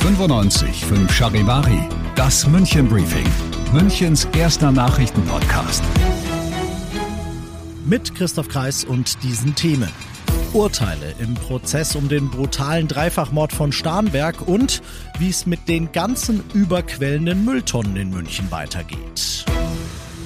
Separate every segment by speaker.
Speaker 1: 95 Charivari, das München Briefing, Münchens erster Nachrichtenpodcast.
Speaker 2: Mit Christoph Kreis und diesen Themen. Urteile im Prozess um den brutalen Dreifachmord von Starnberg und wie es mit den ganzen überquellenden Mülltonnen in München weitergeht.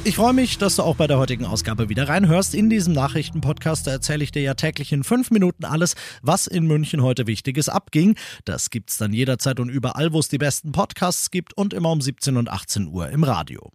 Speaker 2: Ich freue mich, dass du auch bei der heutigen Ausgabe wieder reinhörst. In diesem Nachrichtenpodcast erzähle ich dir ja täglich in fünf Minuten alles, was in München heute Wichtiges abging. Das gibt's dann jederzeit und überall, wo es die besten Podcasts gibt und immer um 17 und 18 Uhr im Radio.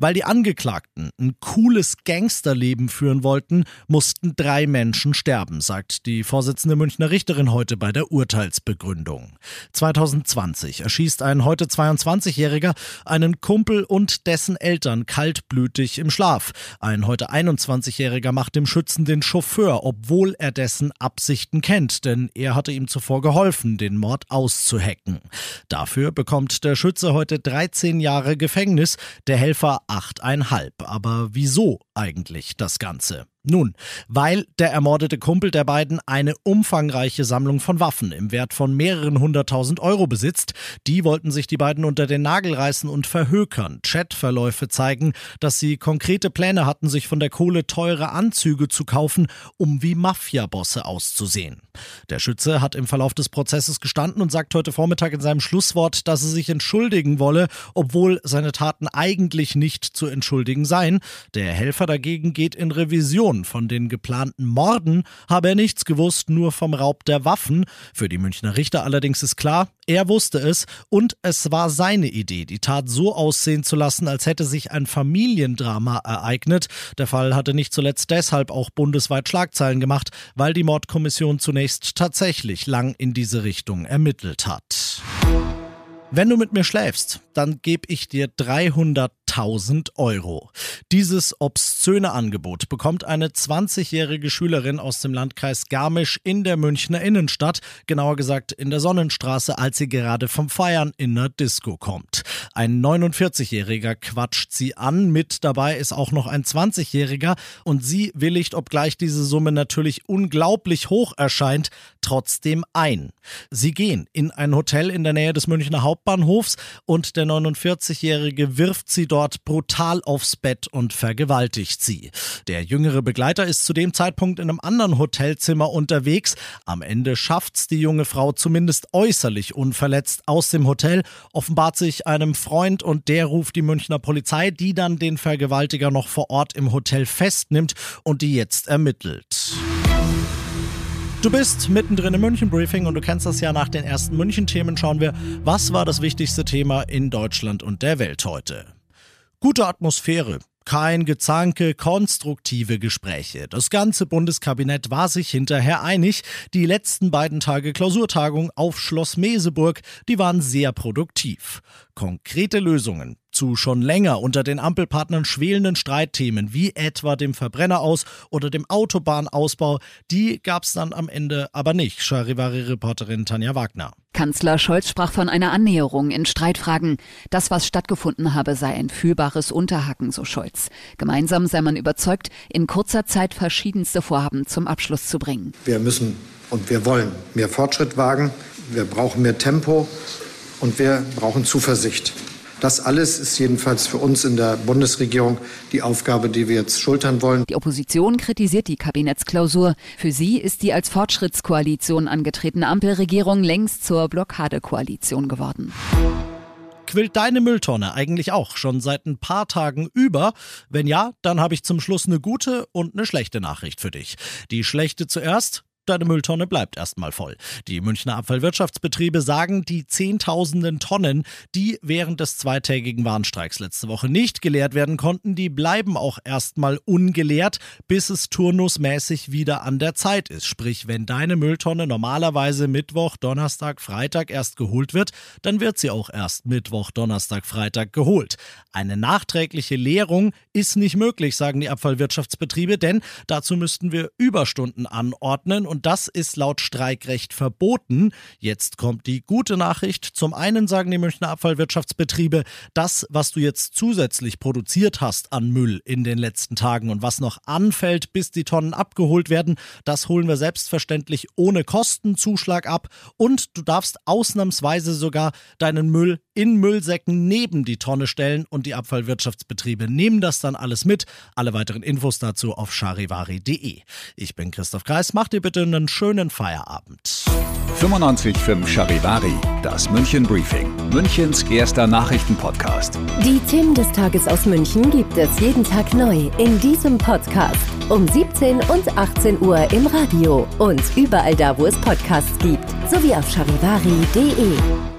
Speaker 2: Weil die Angeklagten ein cooles Gangsterleben führen wollten, mussten drei Menschen sterben, sagt die Vorsitzende Münchner Richterin heute bei der Urteilsbegründung. 2020 erschießt ein heute 22-Jähriger einen Kumpel und dessen Eltern kaltblütig im Schlaf. Ein heute 21-Jähriger macht dem Schützen den Chauffeur, obwohl er dessen Absichten kennt, denn er hatte ihm zuvor geholfen, den Mord auszuhacken. Dafür bekommt der Schütze heute 13 Jahre Gefängnis, der Helfer achteinhalb. Aber wieso eigentlich das Ganze? Nun, weil der ermordete Kumpel der beiden eine umfangreiche Sammlung von Waffen im Wert von mehreren hunderttausend Euro besitzt, die wollten sich die beiden unter den Nagel reißen und verhökern. Chatverläufe zeigen, dass sie konkrete Pläne hatten, sich von der Kohle teure Anzüge zu kaufen, um wie Mafiabosse auszusehen. Der Schütze hat im Verlauf des Prozesses gestanden und sagt heute Vormittag in seinem Schlusswort, dass er sich entschuldigen wolle, obwohl seine Taten eigentlich nicht zu entschuldigen seien. Der Helfer dagegen geht in Revision Informationen von den geplanten Morden habe er nichts gewusst, nur vom Raub der Waffen. Für die Münchner Richter allerdings ist klar, er wusste es und es war seine Idee, die Tat so aussehen zu lassen, als hätte sich ein Familiendrama ereignet. Der Fall hatte nicht zuletzt deshalb auch bundesweit Schlagzeilen gemacht, weil die Mordkommission zunächst tatsächlich lang in diese Richtung ermittelt hat. Wenn du mit mir schläfst, dann gebe ich dir 300.000 Euro. Dieses obszöne Angebot bekommt eine 20-jährige Schülerin aus dem Landkreis Garmisch in der Münchner Innenstadt, genauer gesagt in der Sonnenstraße, als sie gerade vom Feiern in der Disco kommt. Ein 49-Jähriger quatscht sie an, mit dabei ist auch noch ein 20-Jähriger und sie willigt, obgleich diese Summe natürlich unglaublich hoch erscheint, trotzdem ein. Sie gehen in ein Hotel in der Nähe des Münchner Hauptbahnhofs und der 49-Jährige wirft sie dort brutal aufs Bett und vergewaltigt sie. Der jüngere Begleiter ist zu dem Zeitpunkt in einem anderen Hotelzimmer unterwegs. Am Ende schafft's die junge Frau zumindest äußerlich unverletzt aus dem Hotel, offenbart sich einem Freund und der ruft die Münchner Polizei, die dann den Vergewaltiger noch vor Ort im Hotel festnimmt und die jetzt ermittelt. Du bist mittendrin im München-Briefing und du kennst das ja nach den ersten München-Themen. Schauen wir, was war das wichtigste Thema in Deutschland und der Welt heute? Gute Atmosphäre. Kein Gezanke, konstruktive Gespräche. Das ganze Bundeskabinett war sich hinterher einig. Die letzten beiden Tage Klausurtagung auf Schloss Meseburg, die waren sehr produktiv. Konkrete Lösungen zu schon länger unter den Ampelpartnern schwelenden Streitthemen wie etwa dem Verbrenner oder dem Autobahnausbau, die gab es dann am Ende aber nicht, Charivari-Reporterin Tanja Wagner.
Speaker 3: Kanzler Scholz sprach von einer Annäherung in Streitfragen. Das, was stattgefunden habe, sei ein fühlbares Unterhaken, so Scholz. Gemeinsam sei man überzeugt, in kurzer Zeit verschiedenste Vorhaben zum Abschluss zu bringen.
Speaker 4: Wir müssen und wir wollen mehr Fortschritt wagen. Wir brauchen mehr Tempo und wir brauchen Zuversicht. Das alles ist jedenfalls für uns in der Bundesregierung die Aufgabe, die wir jetzt schultern wollen.
Speaker 3: Die Opposition kritisiert die Kabinettsklausur. Für sie ist die als Fortschrittskoalition angetretene Ampelregierung längst zur Blockadekoalition geworden
Speaker 2: quillt deine Mülltonne eigentlich auch schon seit ein paar Tagen über? Wenn ja, dann habe ich zum Schluss eine gute und eine schlechte Nachricht für dich. Die schlechte zuerst. Deine Mülltonne bleibt erstmal voll. Die Münchner Abfallwirtschaftsbetriebe sagen, die Zehntausenden Tonnen, die während des zweitägigen Warnstreiks letzte Woche nicht geleert werden konnten, die bleiben auch erstmal ungeleert, bis es turnusmäßig wieder an der Zeit ist. Sprich, wenn deine Mülltonne normalerweise Mittwoch, Donnerstag, Freitag erst geholt wird, dann wird sie auch erst Mittwoch, Donnerstag, Freitag geholt. Eine nachträgliche Leerung ist nicht möglich, sagen die Abfallwirtschaftsbetriebe, denn dazu müssten wir Überstunden anordnen und und das ist laut Streikrecht verboten. Jetzt kommt die gute Nachricht. Zum einen sagen die Münchner Abfallwirtschaftsbetriebe, das, was du jetzt zusätzlich produziert hast an Müll in den letzten Tagen und was noch anfällt, bis die Tonnen abgeholt werden, das holen wir selbstverständlich ohne Kostenzuschlag ab und du darfst ausnahmsweise sogar deinen Müll in Müllsäcken neben die Tonne stellen und die Abfallwirtschaftsbetriebe nehmen das dann alles mit. Alle weiteren Infos dazu auf charivari.de. Ich bin Christoph Kreis, mach dir bitte einen schönen Feierabend.
Speaker 1: 95.5 Charivari, das München Briefing, Münchens erster Nachrichtenpodcast.
Speaker 5: Die Themen des Tages aus München gibt es jeden Tag neu in diesem Podcast. Um 17 und 18 Uhr im Radio und überall da, wo es Podcasts gibt, sowie auf charivari.de.